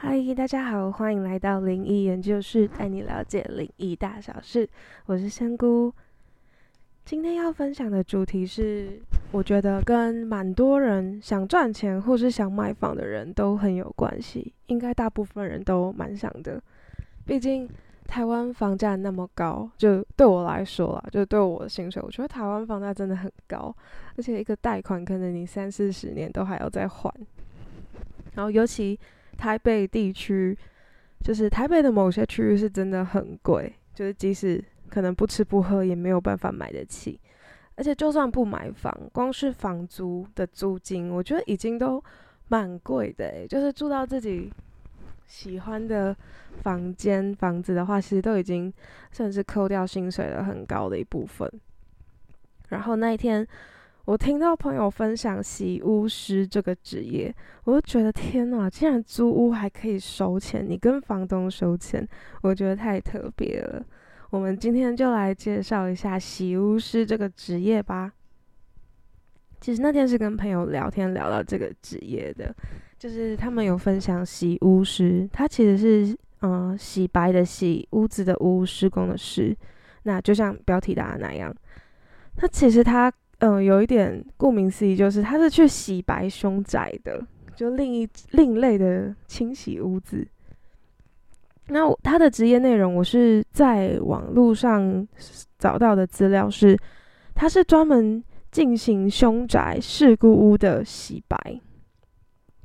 嗨，大家好，欢迎来到灵异研究室，带你了解灵异大小事。我是仙姑，今天要分享的主题是，我觉得跟蛮多人想赚钱或是想买房的人都很有关系，应该大部分人都蛮想的。毕竟台湾房价那么高，就对我来说啦，就对我的薪水，我觉得台湾房价真的很高，而且一个贷款可能你三四十年都还要再还，然后尤其。台北地区，就是台北的某些区域是真的很贵，就是即使可能不吃不喝也没有办法买得起。而且就算不买房，光是房租的租金，我觉得已经都蛮贵的。就是住到自己喜欢的房间、房子的话，其实都已经甚至扣掉薪水了很高的一部分。然后那一天。我听到朋友分享洗屋师这个职业，我就觉得天哪！竟然租屋还可以收钱，你跟房东收钱，我觉得太特别了。我们今天就来介绍一下洗屋师这个职业吧。其实那天是跟朋友聊天聊到这个职业的，就是他们有分享洗屋师，他其实是嗯洗白的洗，屋子的屋，施工的施。那就像标题打的那样，那其实他。嗯，有一点，顾名思义，就是他是去洗白凶宅的，就另一另类的清洗屋子。那他的职业内容，我是在网络上找到的资料是，他是专门进行凶宅事故屋的洗白。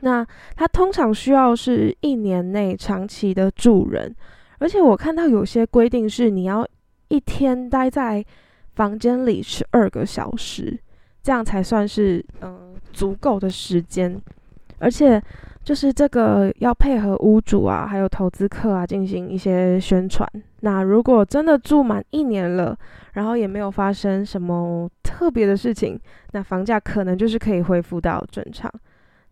那他通常需要是一年内长期的住人，而且我看到有些规定是你要一天待在。房间里十二个小时，这样才算是嗯足够的时间。而且就是这个要配合屋主啊，还有投资客啊进行一些宣传。那如果真的住满一年了，然后也没有发生什么特别的事情，那房价可能就是可以恢复到正常。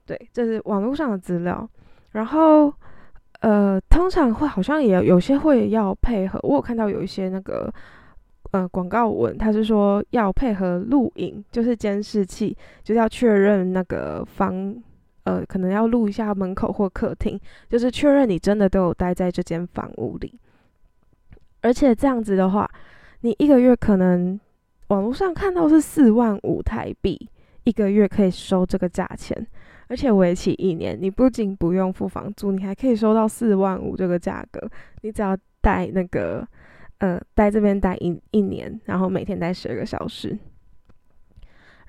对，这是网络上的资料。然后呃，通常会好像也有些会要配合，我有看到有一些那个。呃，广告文他是说要配合录影，就是监视器，就是要确认那个房，呃，可能要录一下门口或客厅，就是确认你真的都有待在这间房屋里。而且这样子的话，你一个月可能网络上看到是四万五台币一个月可以收这个价钱，而且为期一年，你不仅不用付房租，你还可以收到四万五这个价格，你只要带那个。呃，待这边待一一年，然后每天待十二个小时。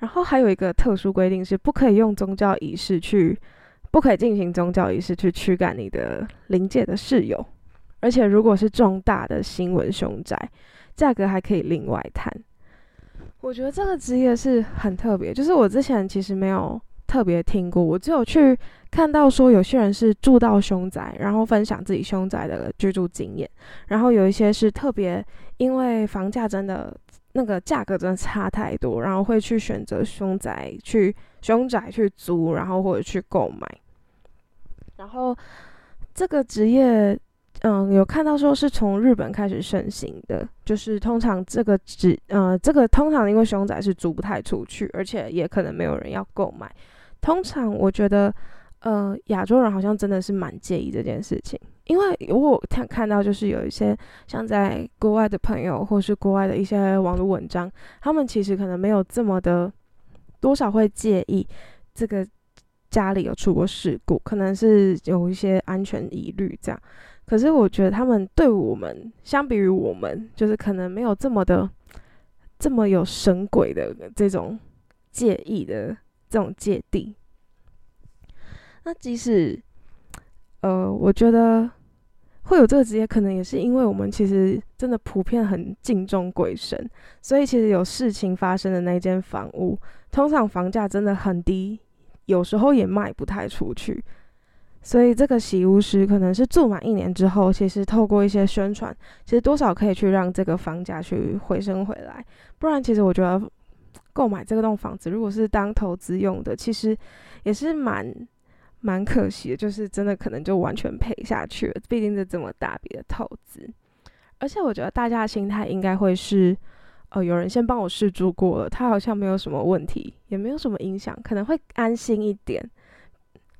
然后还有一个特殊规定是，不可以用宗教仪式去，不可以进行宗教仪式去驱赶你的灵界的室友。而且如果是重大的新闻凶宅，价格还可以另外谈。我觉得这个职业是很特别，就是我之前其实没有。特别听过，我只有去看到说有些人是住到凶宅，然后分享自己凶宅的居住经验，然后有一些是特别因为房价真的那个价格真的差太多，然后会去选择凶宅去凶宅去租，然后或者去购买。然后这个职业。嗯，有看到说是从日本开始盛行的，就是通常这个只呃，这个通常因为凶宅是租不太出去，而且也可能没有人要购买。通常我觉得，呃，亚洲人好像真的是蛮介意这件事情，因为我看看到就是有一些像在国外的朋友，或是国外的一些网络文章，他们其实可能没有这么的多少会介意这个家里有出过事故，可能是有一些安全疑虑这样。可是我觉得他们对我们，相比于我们，就是可能没有这么的，这么有神鬼的这种介意的这种芥蒂。那即使，呃，我觉得会有这个职业，可能也是因为我们其实真的普遍很敬重鬼神，所以其实有事情发生的那间房屋，通常房价真的很低，有时候也卖不太出去。所以这个洗屋师可能是住满一年之后，其实透过一些宣传，其实多少可以去让这个房价去回升回来。不然，其实我觉得购买这个栋房子，如果是当投资用的，其实也是蛮蛮可惜的，就是真的可能就完全赔下去了。毕竟是这么大笔的投资，而且我觉得大家的心态应该会是，呃，有人先帮我试住过了，他好像没有什么问题，也没有什么影响，可能会安心一点。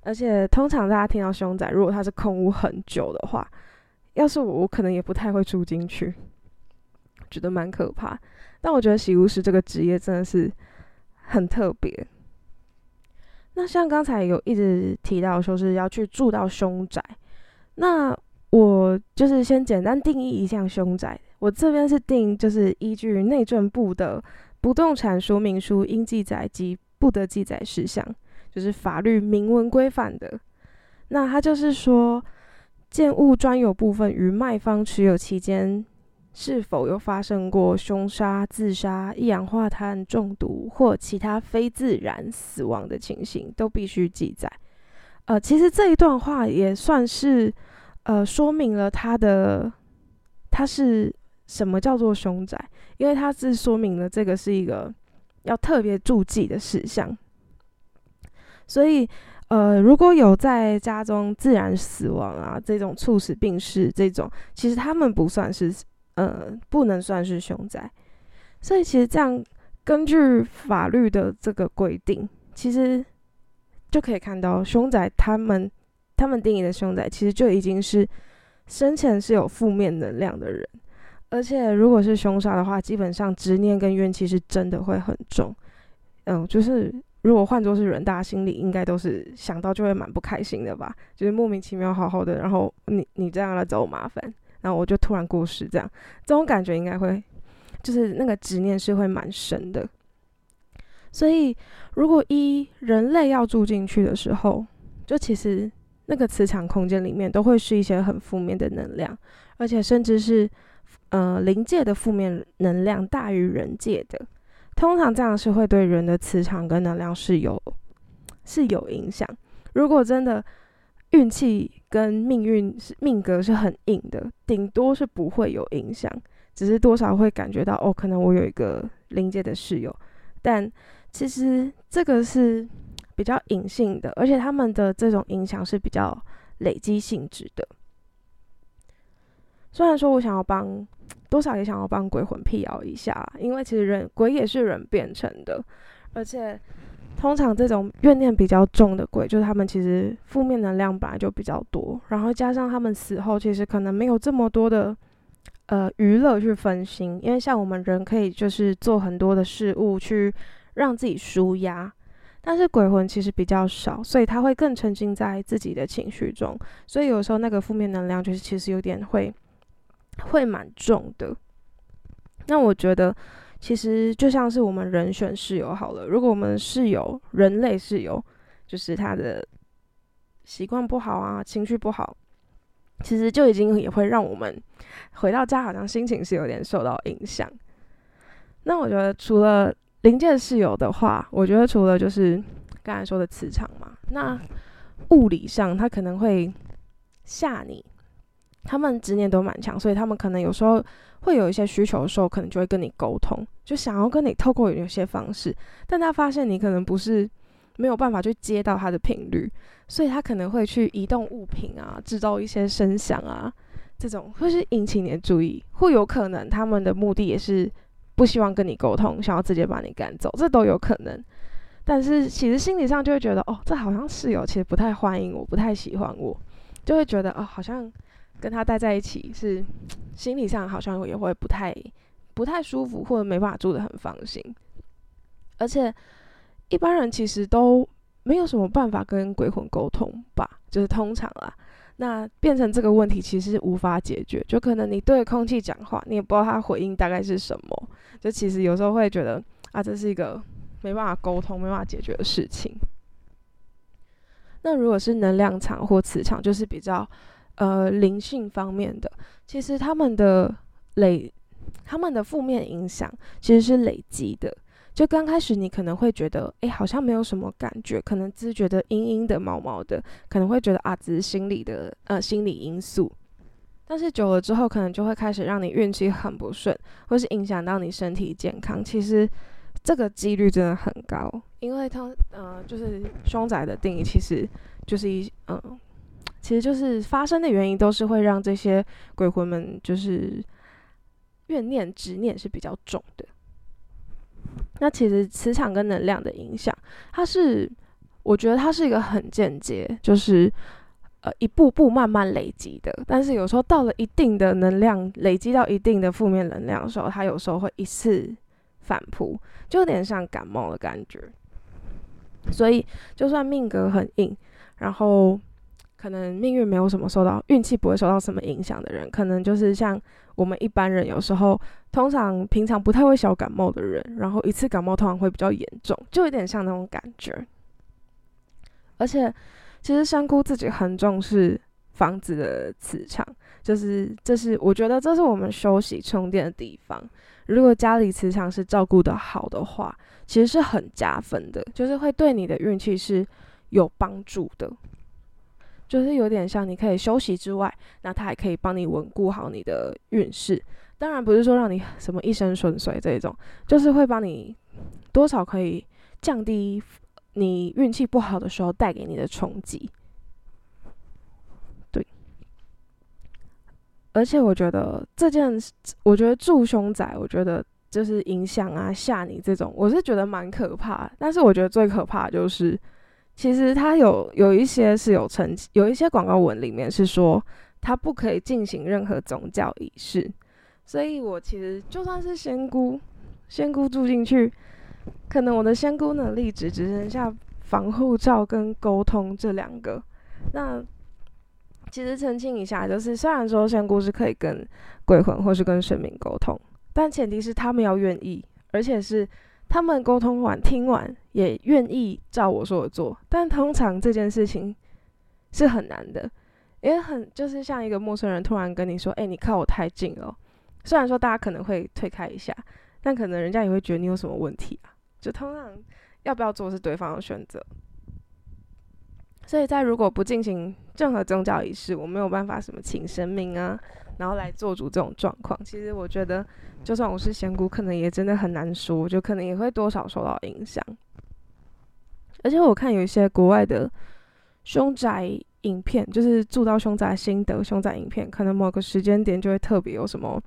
而且通常大家听到凶宅，如果它是空屋很久的话，要是我，我可能也不太会住进去，觉得蛮可怕。但我觉得洗屋师这个职业真的是很特别。那像刚才有一直提到说是要去住到凶宅，那我就是先简单定义一下凶宅。我这边是定，就是依据内政部的不动产说明书应记载及不得记载事项，就是法律明文规范的。那它就是说，建物专有部分与卖方持有期间。是否有发生过凶杀、自杀、一氧化碳中毒或其他非自然死亡的情形，都必须记载。呃，其实这一段话也算是呃说明了他的他是什么叫做凶宅，因为他是说明了这个是一个要特别注记的事项。所以，呃，如果有在家中自然死亡啊，这种猝死、病逝这种，其实他们不算是。呃，不能算是凶宅，所以其实这样根据法律的这个规定，其实就可以看到凶宅他们他们定义的凶宅，其实就已经是生前是有负面能量的人，而且如果是凶杀的话，基本上执念跟怨气是真的会很重。嗯，就是如果换作是人，大家心里应该都是想到就会蛮不开心的吧，就是莫名其妙好好的，然后你你这样来找我麻烦。然后我就突然过世，这样这种感觉应该会，就是那个执念是会蛮深的。所以，如果一人类要住进去的时候，就其实那个磁场空间里面都会是一些很负面的能量，而且甚至是呃灵界的负面能量大于人界的。通常这样是会对人的磁场跟能量是有是有影响。如果真的运气跟命运是命格是很硬的，顶多是不会有影响，只是多少会感觉到哦，可能我有一个临界的室友，但其实这个是比较隐性的，而且他们的这种影响是比较累积性质的。虽然说我想要帮多少也想要帮鬼魂辟谣一下，因为其实人鬼也是人变成的，而且。通常这种怨念比较重的鬼，就是他们其实负面能量本来就比较多，然后加上他们死后其实可能没有这么多的呃娱乐去分心，因为像我们人可以就是做很多的事物去让自己舒压，但是鬼魂其实比较少，所以他会更沉浸在自己的情绪中，所以有时候那个负面能量就是其实有点会会蛮重的。那我觉得。其实就像是我们人选室友好了，如果我们室友人类室友就是他的习惯不好啊，情绪不好，其实就已经也会让我们回到家好像心情是有点受到影响。那我觉得除了临界室友的话，我觉得除了就是刚才说的磁场嘛，那物理上他可能会吓你。他们执念都蛮强，所以他们可能有时候会有一些需求的时候，可能就会跟你沟通，就想要跟你透过有些方式，但他发现你可能不是没有办法去接到他的频率，所以他可能会去移动物品啊，制造一些声响啊，这种会是引起你的注意，或有可能他们的目的也是不希望跟你沟通，想要直接把你赶走，这都有可能。但是其实心理上就会觉得，哦，这好像室友其实不太欢迎我，不太喜欢我，就会觉得，哦，好像。跟他待在一起是心理上好像也会不太不太舒服，或者没办法住得很放心。而且一般人其实都没有什么办法跟鬼魂沟通吧，就是通常啦。那变成这个问题其实无法解决，就可能你对空气讲话，你也不知道他回应大概是什么。就其实有时候会觉得啊，这是一个没办法沟通、没办法解决的事情。那如果是能量场或磁场，就是比较。呃，灵性方面的，其实他们的累，他们的负面影响其实是累积的。就刚开始你可能会觉得，哎，好像没有什么感觉，可能只是觉得阴阴的、毛毛的，可能会觉得啊，只是心理的呃心理因素。但是久了之后，可能就会开始让你运气很不顺，或是影响到你身体健康。其实这个几率真的很高，因为它呃，就是凶宅的定义其实就是一嗯。其实就是发生的原因，都是会让这些鬼魂们就是怨念、执念是比较重的。那其实磁场跟能量的影响，它是我觉得它是一个很间接，就是呃一步步慢慢累积的。但是有时候到了一定的能量，累积到一定的负面能量的时候，它有时候会一次反扑，就有点像感冒的感觉。所以就算命格很硬，然后可能命运没有什么受到运气不会受到什么影响的人，可能就是像我们一般人有时候通常平常不太会小感冒的人，然后一次感冒通常会比较严重，就有点像那种感觉。而且其实香菇自己很重视房子的磁场，就是这是我觉得这是我们休息充电的地方。如果家里磁场是照顾的好的话，其实是很加分的，就是会对你的运气是有帮助的。就是有点像你可以休息之外，那它还可以帮你稳固好你的运势。当然不是说让你 什么一生顺遂这种，就是会帮你多少可以降低你运气不好的时候带给你的冲击。对，而且我觉得这件，我觉得住凶宅，我觉得。就是影响啊吓你这种，我是觉得蛮可怕。但是我觉得最可怕就是，其实它有有一些是有成，有一些广告文里面是说它不可以进行任何宗教仪式。所以我其实就算是仙姑，仙姑住进去，可能我的仙姑能力只只剩下防护罩跟沟通这两个。那其实澄清一下，就是虽然说仙姑是可以跟鬼魂或是跟神明沟通。但前提是他们要愿意，而且是他们沟通完、听完也愿意照我说的做。但通常这件事情是很难的，因为很就是像一个陌生人突然跟你说：“哎，你靠我太近了。”虽然说大家可能会推开一下，但可能人家也会觉得你有什么问题啊。就通常要不要做是对方的选择。所以在如果不进行任何宗教仪式，我没有办法什么请神明啊。然后来做主这种状况，其实我觉得，就算我是仙姑，可能也真的很难说，就可能也会多少受到影响。而且我看有一些国外的凶宅影片，就是住到凶宅心得、凶宅影片，可能某个时间点就会特别有什么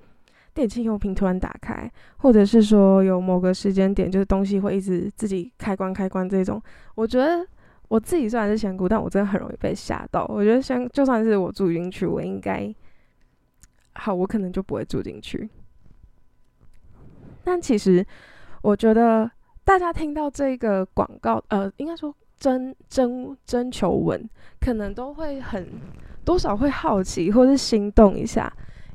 电器用品突然打开，或者是说有某个时间点，就是东西会一直自己开关开关这种。我觉得我自己虽然是仙姑，但我真的很容易被吓到。我觉得像就算是我住进去，我应该。好，我可能就不会住进去。但其实，我觉得大家听到这个广告，呃，应该说征征征求文，可能都会很多少会好奇或是心动一下，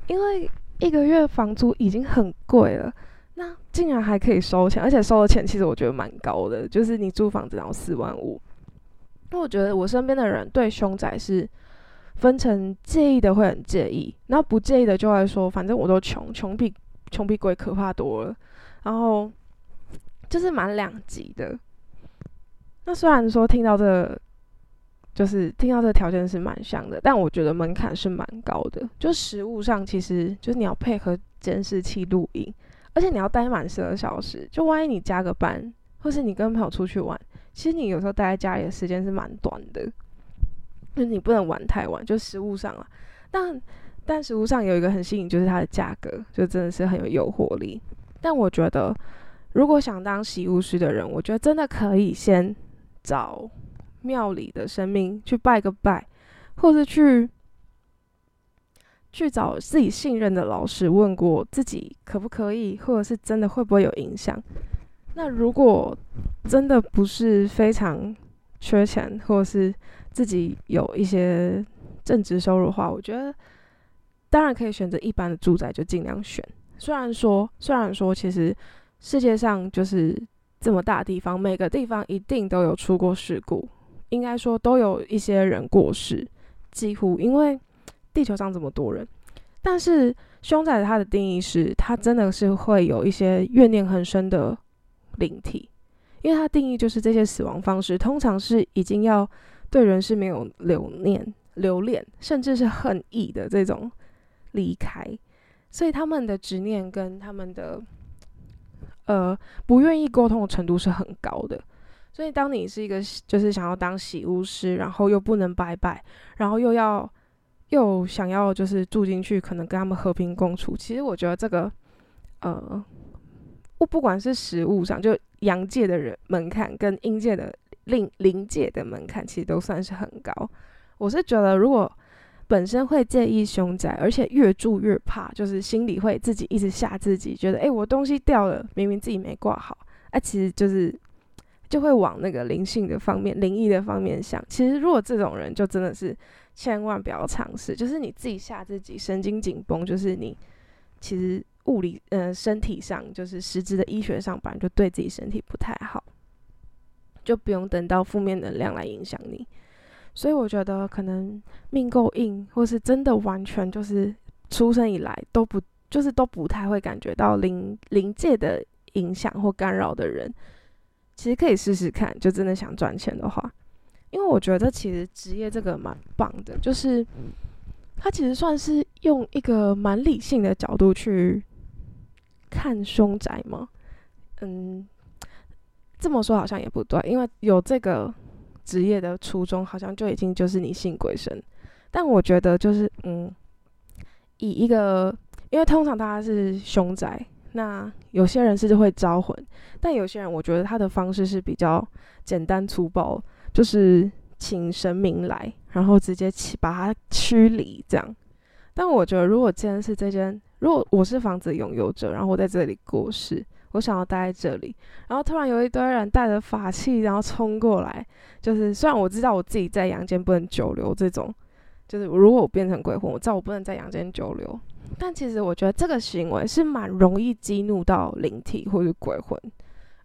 因为一个月房租已经很贵了，那竟然还可以收钱，而且收的钱其实我觉得蛮高的，就是你租房子然后四万五。那我觉得我身边的人对凶宅是。分成介意的会很介意，然后不介意的就会说，反正我都穷，穷比穷比鬼可怕多了。然后就是蛮两极的。那虽然说听到这，就是听到这条件是蛮像的，但我觉得门槛是蛮高的。就实物上，其实就是你要配合监视器录音，而且你要待满十二小时。就万一你加个班，或是你跟朋友出去玩，其实你有时候待在家里的时间是蛮短的。就是你不能玩太晚，就食物上了。但但食物上有一个很吸引，就是它的价格，就真的是很有诱惑力。但我觉得，如果想当洗巫师的人，我觉得真的可以先找庙里的神明去拜个拜，或者去去找自己信任的老师问过自己可不可以，或者是真的会不会有影响。那如果真的不是非常缺钱，或是自己有一些正职收入的话，我觉得当然可以选择一般的住宅，就尽量选。虽然说，虽然说，其实世界上就是这么大地方，每个地方一定都有出过事故，应该说都有一些人过世，几乎因为地球上这么多人。但是凶宅它的定义是，它真的是会有一些怨念很深的灵体，因为它定义就是这些死亡方式通常是已经要。对人是没有留念、留恋，甚至是恨意的这种离开，所以他们的执念跟他们的呃不愿意沟通的程度是很高的。所以，当你是一个就是想要当喜巫师，然后又不能拜拜，然后又要又想要就是住进去，可能跟他们和平共处，其实我觉得这个呃，我不管是食物上，就阳界的人门槛跟阴界的。灵灵界的门槛其实都算是很高。我是觉得，如果本身会介意凶宅，而且越住越怕，就是心里会自己一直吓自己，觉得哎，我东西掉了，明明自己没挂好，哎，其实就是就会往那个灵性的方面、灵异的方面想。其实如果这种人，就真的是千万不要尝试，就是你自己吓自己，神经紧绷，就是你其实物理呃身体上，就是实质的医学上，本来就对自己身体不太好，就不用等到负面能量来影响你。所以我觉得可能命够硬，或是真的完全就是出生以来都不就是都不太会感觉到灵灵界的影响或干扰的人，其实可以试试看。就真的想赚钱的话，因为我觉得其实职业这个蛮棒的，就是它其实算是用一个蛮理性的角度去看凶宅吗？嗯，这么说好像也不对，因为有这个。职业的初衷好像就已经就是你信鬼神，但我觉得就是嗯，以一个因为通常大家是凶宅，那有些人是会招魂，但有些人我觉得他的方式是比较简单粗暴，就是请神明来，然后直接去把它驱离这样。但我觉得如果既然是这间，如果我是房子拥有者，然后我在这里过世。我想要待在这里，然后突然有一堆人带着法器，然后冲过来。就是虽然我知道我自己在阳间不能久留，这种就是如果我变成鬼魂，我知道我不能在阳间久留。但其实我觉得这个行为是蛮容易激怒到灵体或者鬼魂，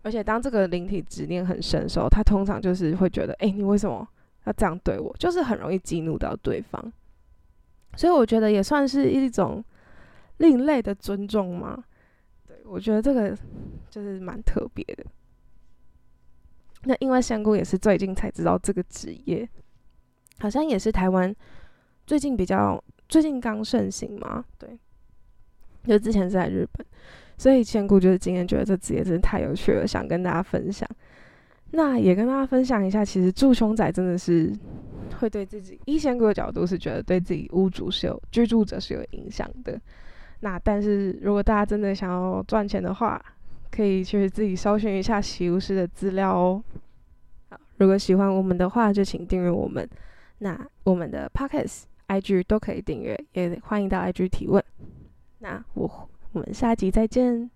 而且当这个灵体执念很深的时候，他通常就是会觉得，哎，你为什么要这样对我？就是很容易激怒到对方。所以我觉得也算是一种另类的尊重吗？我觉得这个就是蛮特别的。那因为仙姑也是最近才知道这个职业，好像也是台湾最近比较最近刚盛行嘛。对，就之前是在日本，所以仙姑就是今天觉得这职业真的太有趣了，想跟大家分享。那也跟大家分享一下，其实住凶宅真的是会对自己，一仙姑的角度是觉得对自己屋主是有居住者是有影响的。那但是如果大家真的想要赚钱的话，可以去自己搜寻一下洗屋师的资料哦。好，如果喜欢我们的话，就请订阅我们。那我们的 pockets、IG 都可以订阅，也欢迎到 IG 提问。那我我们下集再见。